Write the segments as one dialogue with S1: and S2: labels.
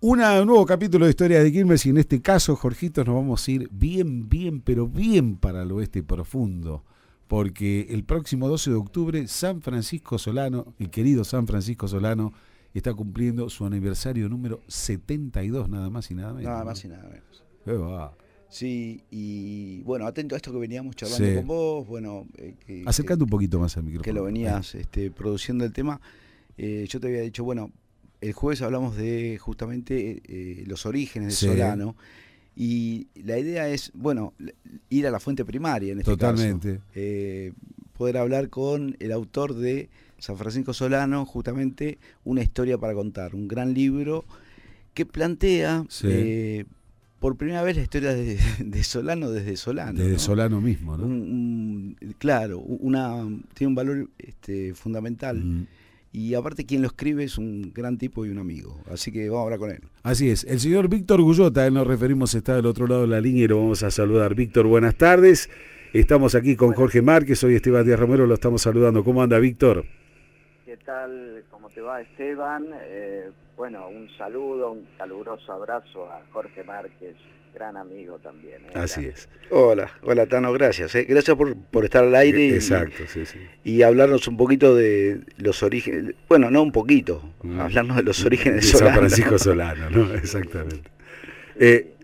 S1: un nuevo capítulo de Historia de Quilmes y en este caso, Jorgito, nos vamos a ir bien, bien, pero bien para el oeste profundo, porque el próximo 12 de octubre San Francisco Solano, el querido San Francisco Solano, está cumpliendo su aniversario número 72, nada más y nada menos.
S2: Nada más y nada menos. Sí, y bueno, atento a esto que veníamos charlando con vos, bueno...
S1: Eh, que, Acercando un poquito más al micrófono.
S2: Que lo venías este, produciendo el tema. Eh, yo te había dicho, bueno, el jueves hablamos de justamente eh, los orígenes de Solano. Y la idea es, bueno, ir a la fuente primaria en este
S1: Totalmente.
S2: caso. Eh, poder hablar con el autor de San Francisco Solano, justamente una historia para contar, un gran libro que plantea eh, por primera vez la historia de, Solano desde Solano.
S1: Desde Solano mismo, ¿no?
S2: claro, una, tiene un valor este, fundamental. Y aparte quien lo escribe es un gran tipo y un amigo. Así que vamos a hablar con él.
S1: Así es. El señor Víctor Gullota, él nos referimos, está del otro lado de la línea y lo vamos a saludar. Víctor, buenas tardes. Estamos aquí con Jorge Márquez, soy Esteban Díaz Romero, lo estamos saludando. ¿Cómo anda, Víctor?
S3: ¿Qué tal? ¿Cómo te va, Esteban? Eh, bueno, un saludo, un caluroso abrazo a Jorge Márquez, gran amigo también. ¿eh?
S1: Así es.
S2: Hola, hola Tano, gracias. ¿eh? Gracias por, por, estar al aire. Y,
S1: Exacto, sí, sí.
S2: Y hablarnos un poquito de los orígenes, bueno, no un poquito, mm. hablarnos de los orígenes de,
S1: San Francisco Solano, ¿no? Exactamente. Eh,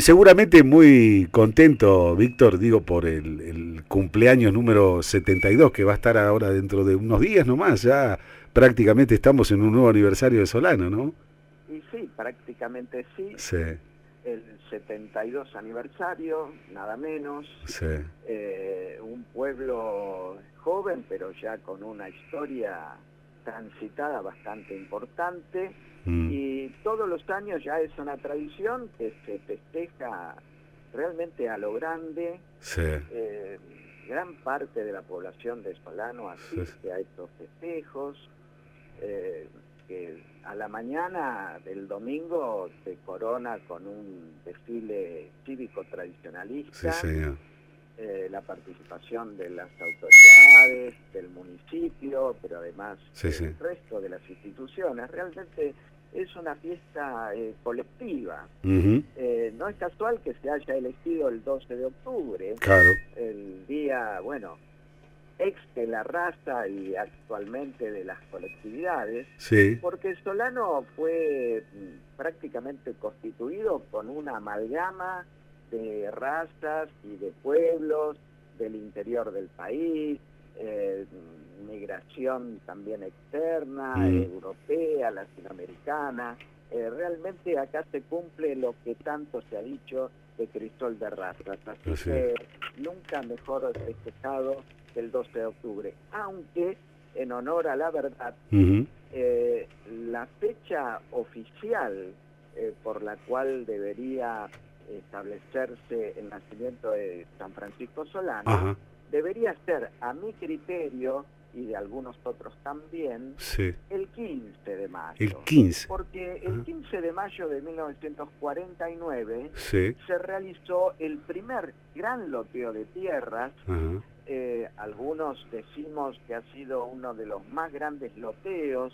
S1: seguramente muy contento, Víctor, digo, por el, el, cumpleaños número 72, que va a estar ahora dentro de unos días nomás, ya prácticamente estamos en un nuevo aniversario de Solano, ¿no?
S3: Y sí, prácticamente sí.
S1: Sí
S3: el 72 aniversario, nada menos. Eh, un pueblo joven, pero ya con una historia transitada bastante importante. Mm. Y todos los años ya es una tradición que se festeja realmente a lo grande. Eh, gran parte de la población de Espalano asiste a estos festejos. Eh, que a la mañana del domingo se corona con un desfile cívico tradicionalista, eh, la participación de las autoridades, del municipio, pero además del resto de las instituciones. Realmente es una fiesta eh, colectiva. Eh, no es casual que se haya elegido el 12 de octubre,
S1: claro.
S3: el día, bueno, ex de la raza y actualmente de las colectividades, porque Solano fue mm, prácticamente constituido con una amalgama de razas y de pueblos del interior del país, eh, migración también externa, mm. europea, latinoamericana. Eh, realmente acá se cumple lo que tanto se ha dicho de Cristóbal de razas, así que nunca mejor festejado el 12 de octubre, aunque en honor a la verdad, eh, la fecha oficial eh, por la cual debería establecerse el nacimiento de San Francisco Solano, debería ser, a mi criterio, y de algunos otros también, el 15 de mayo.
S1: El 15.
S3: Porque el 15 de mayo de 1949 se realizó el primer gran loteo de tierras eh, algunos decimos que ha sido uno de los más grandes loteos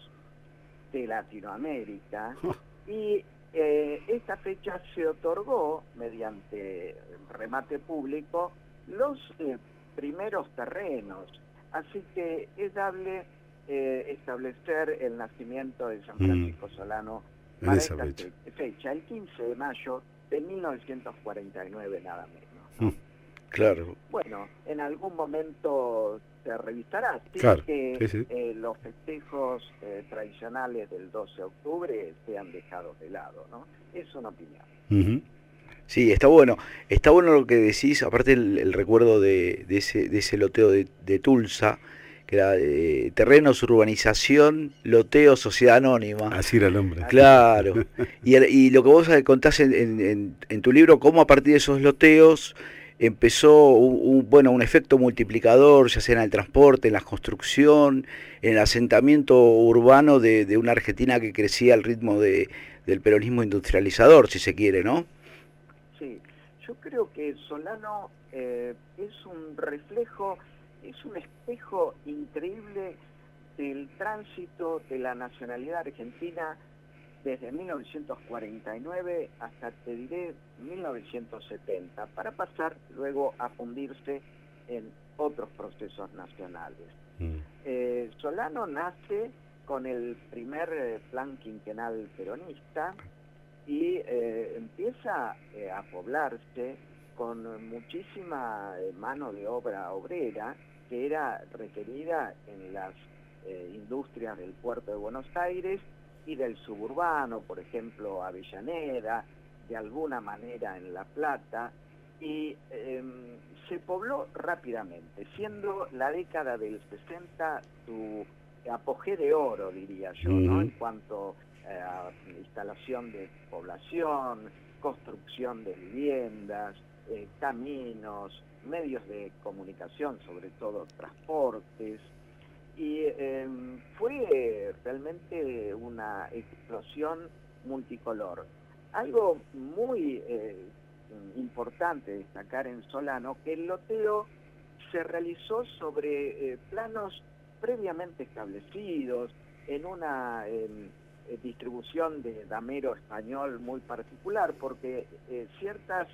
S3: de Latinoamérica y eh, esta fecha se otorgó mediante remate público los eh, primeros terrenos, así que es dable establecer el nacimiento de San mm. Francisco Solano para esta fecha. el 15 de mayo de 1949 nada menos. Mm.
S2: Claro.
S3: Bueno, en algún momento se revisará. que eh, los festejos eh, tradicionales del 12 de octubre sean dejados de lado, ¿no? Es una opinión.
S2: Sí, está bueno. Está bueno lo que decís, aparte el, recuerdo de, ese, de ese loteo de, Tulsa, que era de terrenos, urbanización, loteo, sociedad anónima.
S1: Así era el hombre.
S2: Claro. y, lo que vos contás en, en, tu libro, cómo a partir de esos loteos empezó un, bueno, un efecto multiplicador, ya sea en el transporte, en la construcción, en el asentamiento urbano de, una Argentina que crecía al ritmo de, del peronismo industrializador, si se quiere, ¿no?
S3: Sí, yo creo que Solano eh, es un reflejo, es un espejo increíble del tránsito de la nacionalidad argentina desde 1949 hasta, te diré, 1970, para pasar luego a fundirse en otros procesos nacionales. Mm. Eh, Solano nace con el primer eh, plan quinquenal peronista y eh, empieza a poblarse con muchísima mano de obra obrera que era requerida en las industrias del puerto de Buenos Aires y del suburbano, por ejemplo, Avellaneda, de alguna manera en La Plata, y em, se pobló rápidamente, siendo la década del 60 su apogeo de oro, diría yo, ¿no? en cuanto eh, a instalación de población, construcción de viviendas, eh, caminos, medios de comunicación, sobre todo transportes, y em, fue realmente una explosión multicolor. Algo muy eh, importante destacar en Solano, que el loteo se realizó sobre eh, planos previamente establecidos, en una em, eh, distribución de damero español muy particular, porque ciertas,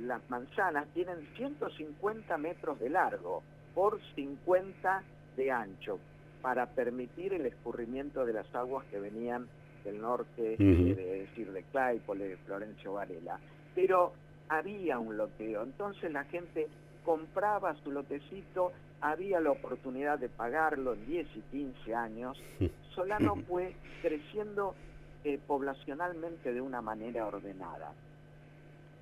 S3: las manzanas tienen 150 metros de largo por 50 de ancho para permitir el escurrimiento de las aguas que venían del norte, es decir, de Claypole, de Florencio Varela. Pero había un loteo, entonces la gente compraba su lotecito, había la oportunidad de pagarlo en 10 y 15 años. Solano fue creciendo eh, poblacionalmente de una manera ordenada.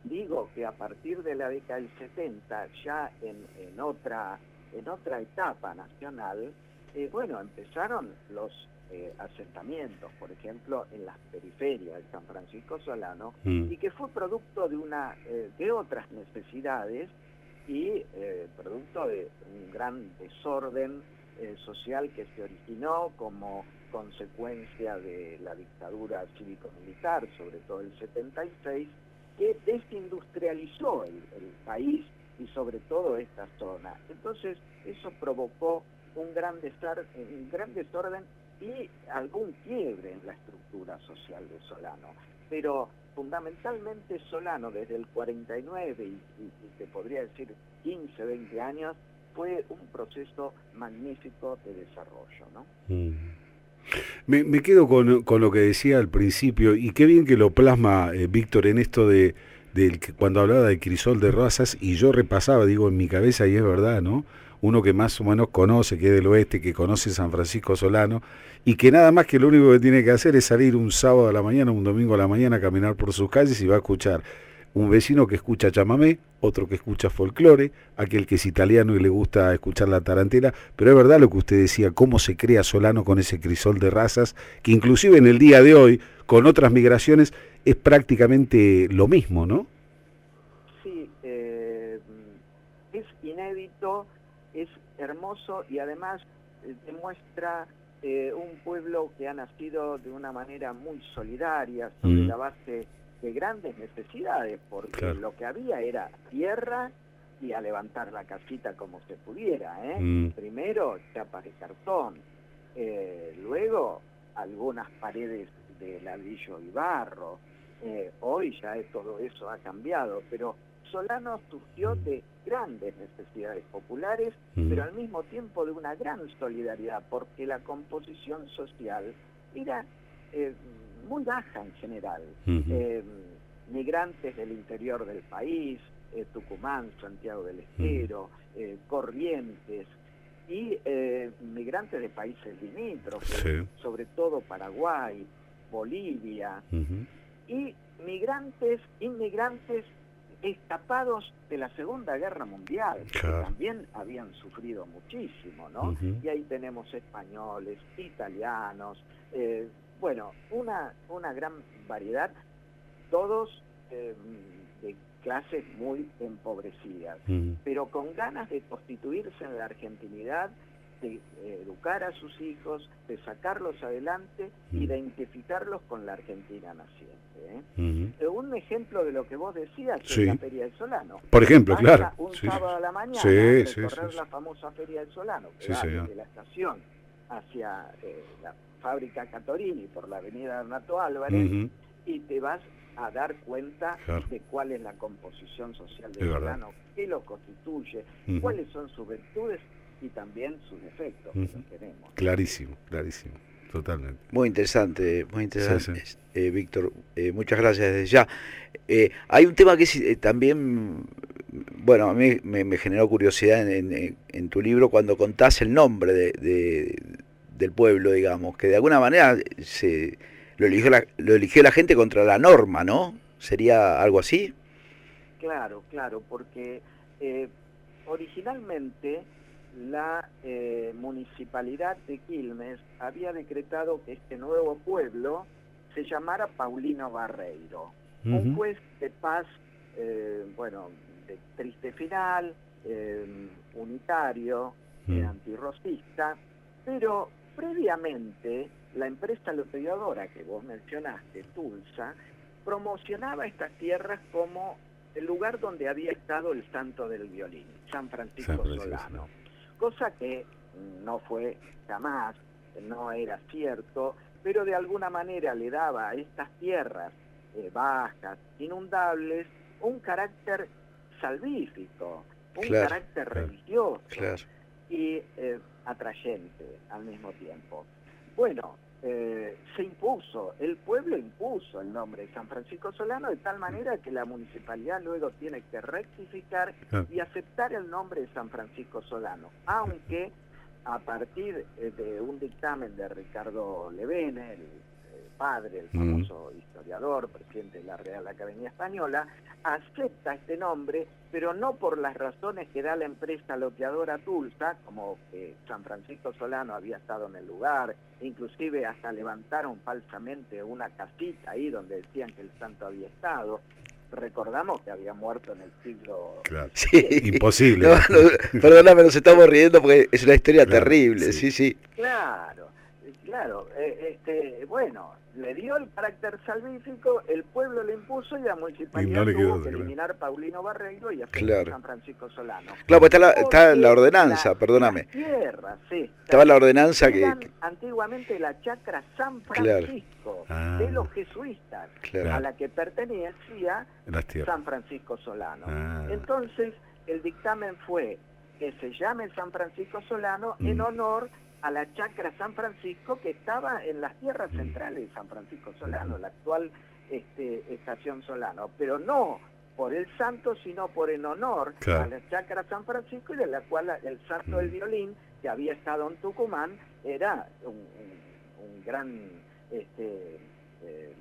S3: Digo que a partir de la década del 70, ya en, en otra en otra etapa nacional, eh, bueno, empezaron los eh, asentamientos, por ejemplo, en las periferias de San Francisco Solano, mm. y que fue producto de, una, eh, de otras necesidades y producto de un gran desorden social que se originó como consecuencia de la dictadura cívico-militar, sobre todo el 76, que desindustrializó el país y sobre todo esta zona. Entonces eso provocó un gran, un gran desorden y algún quiebre en la estructura social de Solano. Pero fundamentalmente Solano desde el 49 y, y, te podría decir 15, 20 años, fue un proceso magnífico de desarrollo. ¿no?
S1: Mm. Me, quedo con, con, lo que decía al principio y qué bien que lo plasma eh, Víctor en esto de del, cuando hablaba de crisol de razas y yo repasaba, digo, en mi cabeza, y es verdad, ¿no? Uno que más o menos conoce, que es del oeste, que conoce San Francisco Solano, y que nada más que lo único que tiene que hacer es salir un sábado a la mañana, un domingo a la mañana, a caminar por sus calles y va a escuchar un vecino que escucha chamamé, otro que escucha folclore, aquel que es italiano y le gusta escuchar la tarantela, pero es verdad lo que usted decía, cómo se crea Solano con ese crisol de razas, que inclusive en el día de hoy, con otras migraciones, es prácticamente lo mismo, ¿no?
S3: Sí, eh, es inédito, hermoso y además eh, demuestra eh, un pueblo que ha nacido de una manera muy solidaria, sobre mm. la base de grandes necesidades, porque lo que había era tierra y a levantar la casita como se pudiera. ¿eh? Mm. Primero chapas de cartón, luego algunas paredes de ladrillo y barro, hoy ya todo eso ha cambiado, pero Solano surgió de grandes necesidades populares, pero al mismo tiempo de una gran solidaridad, porque la composición social era eh, muy baja en general. Eh, migrantes del interior del país, Tucumán, Santiago del Estero, Corrientes, y migrantes de países limítrofes, sobre todo Paraguay, Bolivia, y migrantes, inmigrantes escapados de la Segunda Guerra Mundial, que también habían sufrido muchísimo, ¿no? Y ahí tenemos españoles, italianos, eh, bueno, una, una gran variedad, todos eh, de clases muy empobrecidas, pero con ganas de constituirse en la argentinidad de educar a sus hijos, de sacarlos adelante y de identificarlos con la Argentina naciente. ¿eh? Eh, un ejemplo de lo que vos decías es la Feria del Solano.
S1: Por ejemplo, claro.
S3: Un sábado a la mañana, recorrer la famosa Feria del Solano, que va desde la estación hacia la fábrica Catorini por la avenida Arnato Álvarez y te vas a dar cuenta de cuál es la composición social del Solano, qué lo constituye, cuáles son sus virtudes y también sus defectos que tenemos.
S1: Clarísimo, clarísimo. Totalmente.
S2: Muy interesante, muy interesante, eh, Víctor. Eh, muchas gracias desde ya. Eh, hay un tema que también, bueno, a mí me, generó curiosidad en, tu libro cuando contás el nombre de, del pueblo, digamos, que de alguna manera se lo eligió la, lo eligió la gente contra la norma, ¿no? ¿Sería algo así?
S3: Claro, claro, porque originalmente la eh, municipalidad de Quilmes había decretado que este nuevo pueblo se llamara Paulino Barreiro, un juez de paz, eh, bueno, de triste final, eh, unitario, mm. antirrocista, pero previamente la empresa loteadora que vos mencionaste, Tulsa, promocionaba estas tierras como el lugar donde había estado el santo del violín, San Francisco Solano cosa que no fue jamás, no era cierto, pero de alguna manera le daba a estas tierras eh, bajas, inundables, un carácter salvífico, un carácter religioso y eh, atrayente al mismo tiempo. Bueno, eh, se impuso, el pueblo impuso el nombre de San Francisco Solano de tal manera que la municipalidad luego tiene que rectificar y aceptar el nombre de San Francisco Solano, aunque a partir eh, de un dictamen de Ricardo Levene, el padre, el famoso historiador, presidente de la Real Academia Española, acepta este nombre, pero no por las razones que da la empresa loteadora Tulsa, como que San Francisco Solano había estado en el lugar, inclusive hasta levantaron falsamente una casita ahí donde decían que el santo había estado, recordamos que había muerto en el siglo...
S1: Claro. Imposible.
S2: perdóname, nos estamos riendo porque es una historia terrible, sí, sí.
S3: Claro, claro. Eh, este, bueno, le dio el carácter salvífico, el pueblo le impuso y la municipalidad tuvo que eliminar Paulino Barreiro y hacer San Francisco Solano.
S2: Claro, pues está la, está la ordenanza, perdóname.
S3: Tierra, sí.
S2: Estaba la ordenanza que,
S3: Antiguamente la chacra San Francisco ah. de los jesuitas, a la que pertenecía San Francisco Solano. Ah. Entonces, el dictamen fue que se llame San Francisco Solano en mm. honor a la chacra San Francisco que estaba en las tierras mm. centrales de San Francisco Solano, la actual este, estación Solano, pero no por el santo, sino por en honor a la chacra San Francisco y de la cual el santo del mm. violín, que había estado en Tucumán, era un, gran este, eh,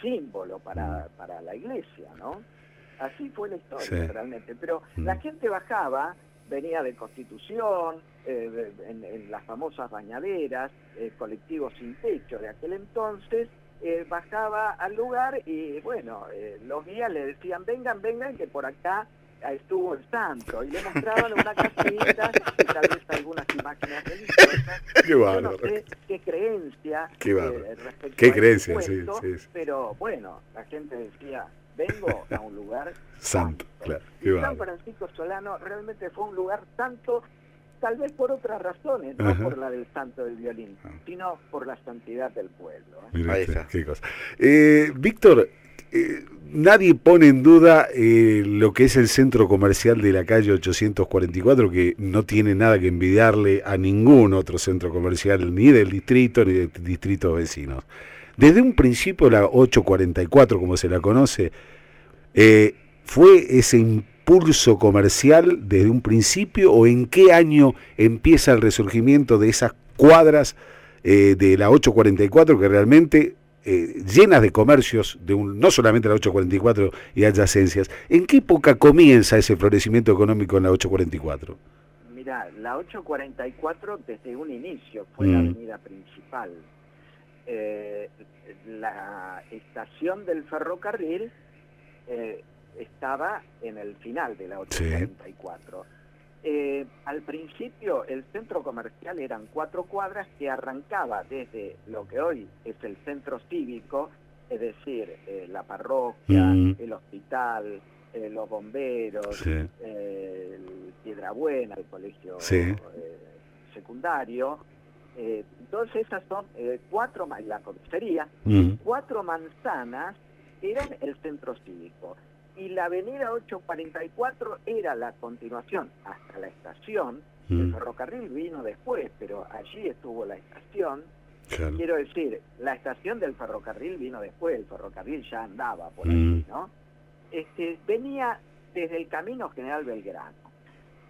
S3: símbolo para, mm. para la iglesia, ¿no? Así fue la historia realmente, pero la gente bajaba venía de Constitución, eh, en, las famosas bañaderas, eh, colectivos sin techo de aquel entonces, eh, bajaba al lugar y bueno, los guías le decían, vengan, vengan, que por acá estuvo el santo, y le mostraban una casita y tal vez algunas imágenes religiosas. Qué no sé qué creencia
S1: qué respecto qué creencia, sí, sí,
S3: pero bueno, la gente decía, vengo a un lugar
S1: santo. Claro,
S3: San Francisco Solano realmente fue un lugar santo, tal vez por otras razones, no por la del santo del violín, ah. sino por la santidad del pueblo.
S1: ¿eh? qué cosa. Eh, Víctor, eh, nadie pone en duda lo que es el centro comercial de la calle 844, que no tiene nada que envidiarle a ningún otro centro comercial, ni del distrito, ni de distritos vecinos. Desde un principio, la 844, como se la conoce, eh, ¿fue ese impulso comercial desde un principio o en qué año empieza el resurgimiento de esas cuadras eh, de la 844 que realmente eh, llenas de comercios, de un, no solamente la 844 y adyacencias. ¿En qué época comienza ese florecimiento económico en la 844?
S3: Mira, la 844 desde un inicio fue la mm. avenida principal eh, la estación del ferrocarril eh, estaba en el final de la 844. Eh, al principio el centro comercial eran cuatro cuadras que arrancaba desde lo que hoy es el centro cívico, es decir, la parroquia, mm. el hospital, los bomberos, el Piedrabuena, el colegio secundario, Eh, entonces esas son eh, cuatro, la comisaría, cuatro manzanas eran el centro cívico. Y la avenida 844 era la continuación hasta la estación. El ferrocarril vino después, pero allí estuvo la estación. Quiero decir, la estación del ferrocarril vino después, el ferrocarril ya andaba por allí, ¿no? Este, venía desde el Camino General Belgrano.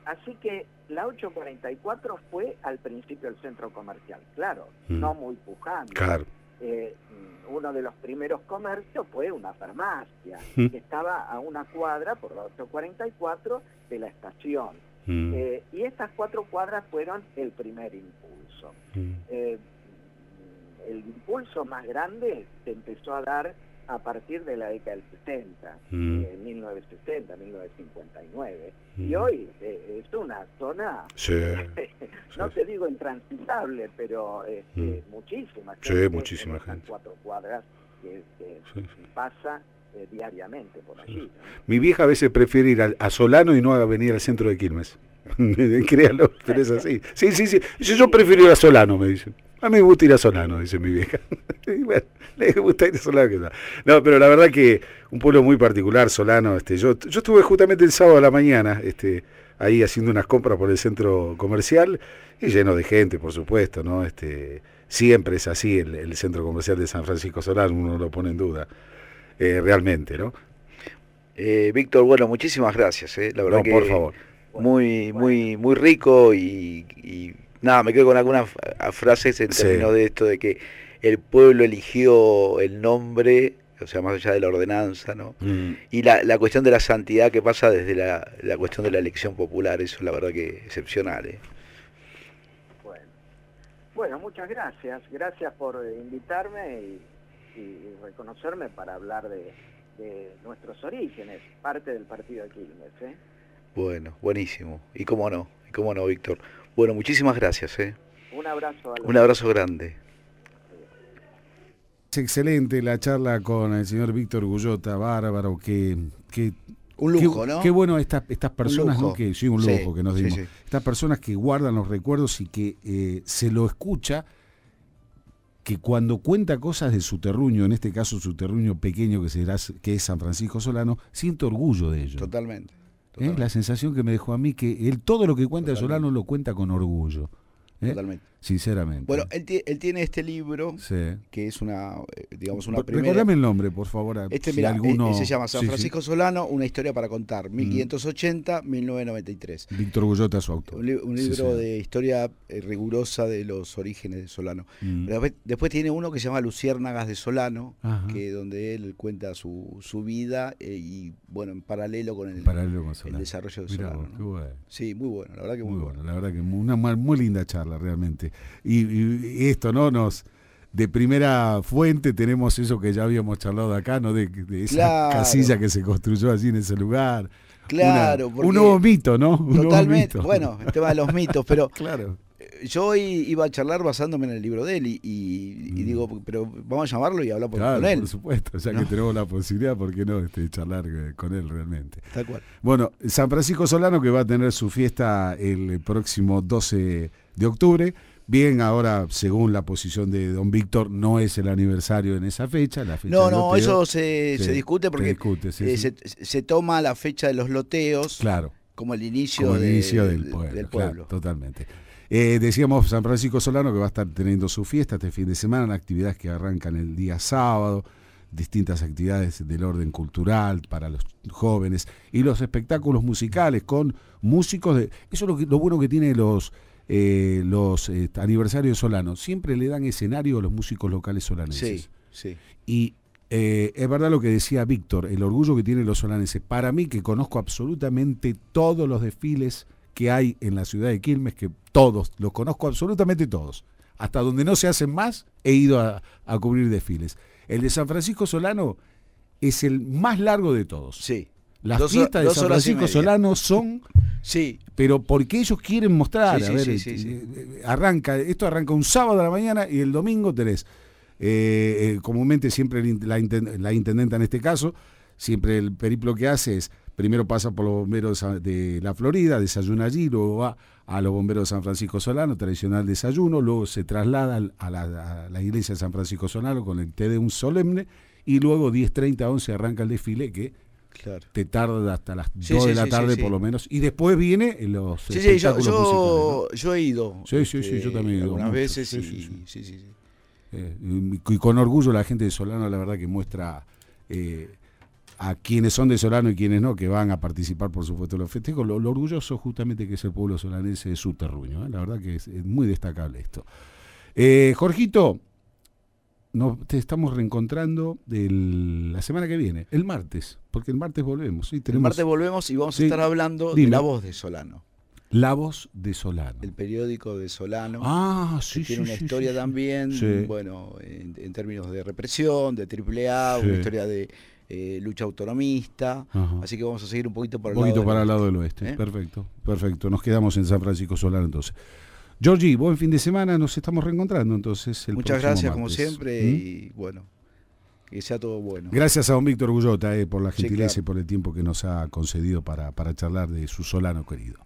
S3: Así que la 844 fue al principio el centro comercial, claro, mm. no muy pujante.
S1: Claro.
S3: Eh, uno de los primeros comercios fue una farmacia, mm. que estaba a una cuadra por la 844 de la estación. Mm. Eh, y estas cuatro cuadras fueron el primer impulso. Eh, el impulso más grande se empezó a dar a partir de la década del 60, mm. 1960, 1959. Y mm. hoy eh, es una zona, no te digo intransitable, pero este, mm. muchísima
S1: gente. Sí, muchísima gente.
S3: Cuatro cuadras que, pasa eh, diariamente por allí.
S1: Mi vieja a veces prefiere ir a, Solano y no a venir al centro de Quilmes. Créalo, pero es así. Sí, sí, sí. Yo prefiero ir a Solano, me dicen. A mí me gusta ir a Solano, dice mi vieja. bueno, le gusta ir a Solano. Que no. no, pero la verdad que un pueblo muy particular, Solano. Este, yo, yo estuve justamente el sábado a la mañana este, ahí haciendo unas compras por el centro comercial y lleno de gente, por supuesto. ¿no? Este, siempre es así el, centro comercial de San Francisco Solano, uno no lo pone en duda, eh, realmente. ¿no?
S2: Eh, Víctor, bueno, muchísimas gracias. Eh. La verdad
S1: que por favor.
S2: Muy, muy, muy rico y Nada, me quedo con algunas frases en términos de esto de que el pueblo eligió el nombre, o sea, más allá de la ordenanza, ¿no? Mm. Y la, cuestión de la santidad que pasa desde la, cuestión de la elección popular, eso es la verdad que excepcional. ¿eh?
S3: Bueno. bueno, muchas gracias. Gracias por invitarme y, reconocerme para hablar de, nuestros orígenes, parte del partido de Quilmes. ¿eh?
S2: Bueno, buenísimo. Y cómo no, y cómo no, Víctor. Bueno, muchísimas gracias. ¿eh?
S3: Un abrazo.
S2: Un abrazo grande.
S1: Es excelente la charla con el señor Víctor Gullota, bárbaro, que... que
S2: un lujo, ¿no?
S1: Qué bueno estas, estas personas, ¿no? Que, sí, un lujo que nos dimos. Estas personas que guardan los recuerdos y que eh, se lo escucha, que cuando cuenta cosas de su terruño, en este caso su terruño pequeño que, será, que es San Francisco Solano, siente orgullo de ello.
S2: Totalmente.
S1: ¿Eh? La sensación que me dejó a mí que él todo lo que cuenta Solano lo cuenta con orgullo. ¿eh?
S2: Totalmente.
S1: Sinceramente.
S2: Bueno, él, tiene este libro, que es una, eh, digamos, una primera...
S1: Recordame el nombre, por favor.
S2: Este, mira, alguno... se llama San Francisco Solano, una historia para contar, 1580-1993.
S1: Mm. Víctor Gullota, su autor.
S2: Un, libro de historia rigurosa de los orígenes de Solano. Mm. después, tiene uno que se llama Luciérnagas de Solano, que donde él cuenta su, su vida y, bueno, en paralelo con el, desarrollo de Solano. Sí, muy bueno, la verdad que muy, bueno.
S1: La verdad que una muy linda charla, realmente. Y, esto, ¿no? Nos de primera fuente tenemos eso que ya habíamos charlado acá, ¿no? De, esa casilla que se construyó allí en ese lugar.
S2: Claro,
S1: un nuevo mito, ¿no?
S2: totalmente. Bueno, el tema de los mitos, pero claro. yo hoy iba a charlar basándome en el libro de él y, mm. digo, pero vamos a llamarlo y hablar con él.
S1: Por supuesto, ya que tenemos la posibilidad, ¿por qué no este, charlar eh, con él realmente?
S2: Tal cual.
S1: Bueno, San Francisco Solano que va a tener su fiesta el próximo 12 de octubre. Bien, ahora, según la posición de don Víctor, no es el aniversario en esa fecha. La fecha
S2: no, no, eso se, discute porque eh, se, toma la fecha de los loteos
S1: claro,
S2: como el inicio, del, pueblo.
S1: totalmente. Eh, decíamos San Francisco Solano que va a estar teniendo su fiesta este fin de semana, actividades que arrancan el día sábado, distintas actividades del orden cultural para los jóvenes y los espectáculos musicales con músicos de... Eso es lo, que, lo bueno que tiene los eh, los eh, aniversarios solanos, siempre le dan escenario a los músicos locales solaneses.
S2: Sí, sí.
S1: Y eh, es verdad lo que decía Víctor, el orgullo que tienen los solaneses. Para mí, que conozco absolutamente todos los desfiles que hay en la ciudad de Quilmes, que todos, los conozco absolutamente todos. Hasta donde no se hacen más, he ido a, a cubrir desfiles. El de San Francisco Solano es el más largo de todos.
S2: Sí.
S1: Las fiestas de San Francisco Solano son,
S2: sí,
S1: pero porque ellos quieren mostrar, a ver, eh, arranca, esto arranca un sábado a la mañana y el domingo tenés, eh, eh, comúnmente siempre la, intendenta en este caso, siempre el periplo que hace es primero pasa por los bomberos de la Florida, desayuna allí, luego va a los bomberos de San Francisco Solano, tradicional desayuno, luego se traslada a la, iglesia de San Francisco Solano con el té de un solemne y luego 10.30 a 11 arranca el desfile que te tarda hasta las 2 de la tarde por lo menos y después viene los
S2: sí, sí, yo, yo, he ido
S1: sí, sí, sí, yo también he ido
S2: algunas veces y, sí, sí, sí.
S1: Eh, y con orgullo la gente de Solano la verdad que muestra eh, a quienes son de Solano y quienes no, que van a participar, por supuesto, en los festejos, lo, orgulloso justamente que es el pueblo solanense de su terruño. ¿eh? La verdad que es, muy destacable esto. Eh, Jorgito, nos, te estamos reencontrando la semana que viene, el martes, porque el martes volvemos. ¿sí?
S2: el martes volvemos y vamos a estar hablando de la voz de Solano.
S1: La voz de Solano.
S2: El periódico de Solano.
S1: Ah, sí,
S2: Tiene una historia también, bueno, en, términos de represión, de triple A, una historia de eh, lucha autonomista. Así que vamos a seguir un poquito para
S1: el, lado, para el lado del oeste. ¿eh? Perfecto, perfecto. Nos quedamos en San Francisco Solano entonces. Georgie, buen fin de semana, nos estamos reencontrando entonces. El
S2: Muchas gracias como siempre ¿Mm? y bueno, que sea todo bueno.
S1: Gracias a don Víctor Gullota eh, por la gentileza y por el tiempo que nos ha concedido para, para charlar de su Solano querido.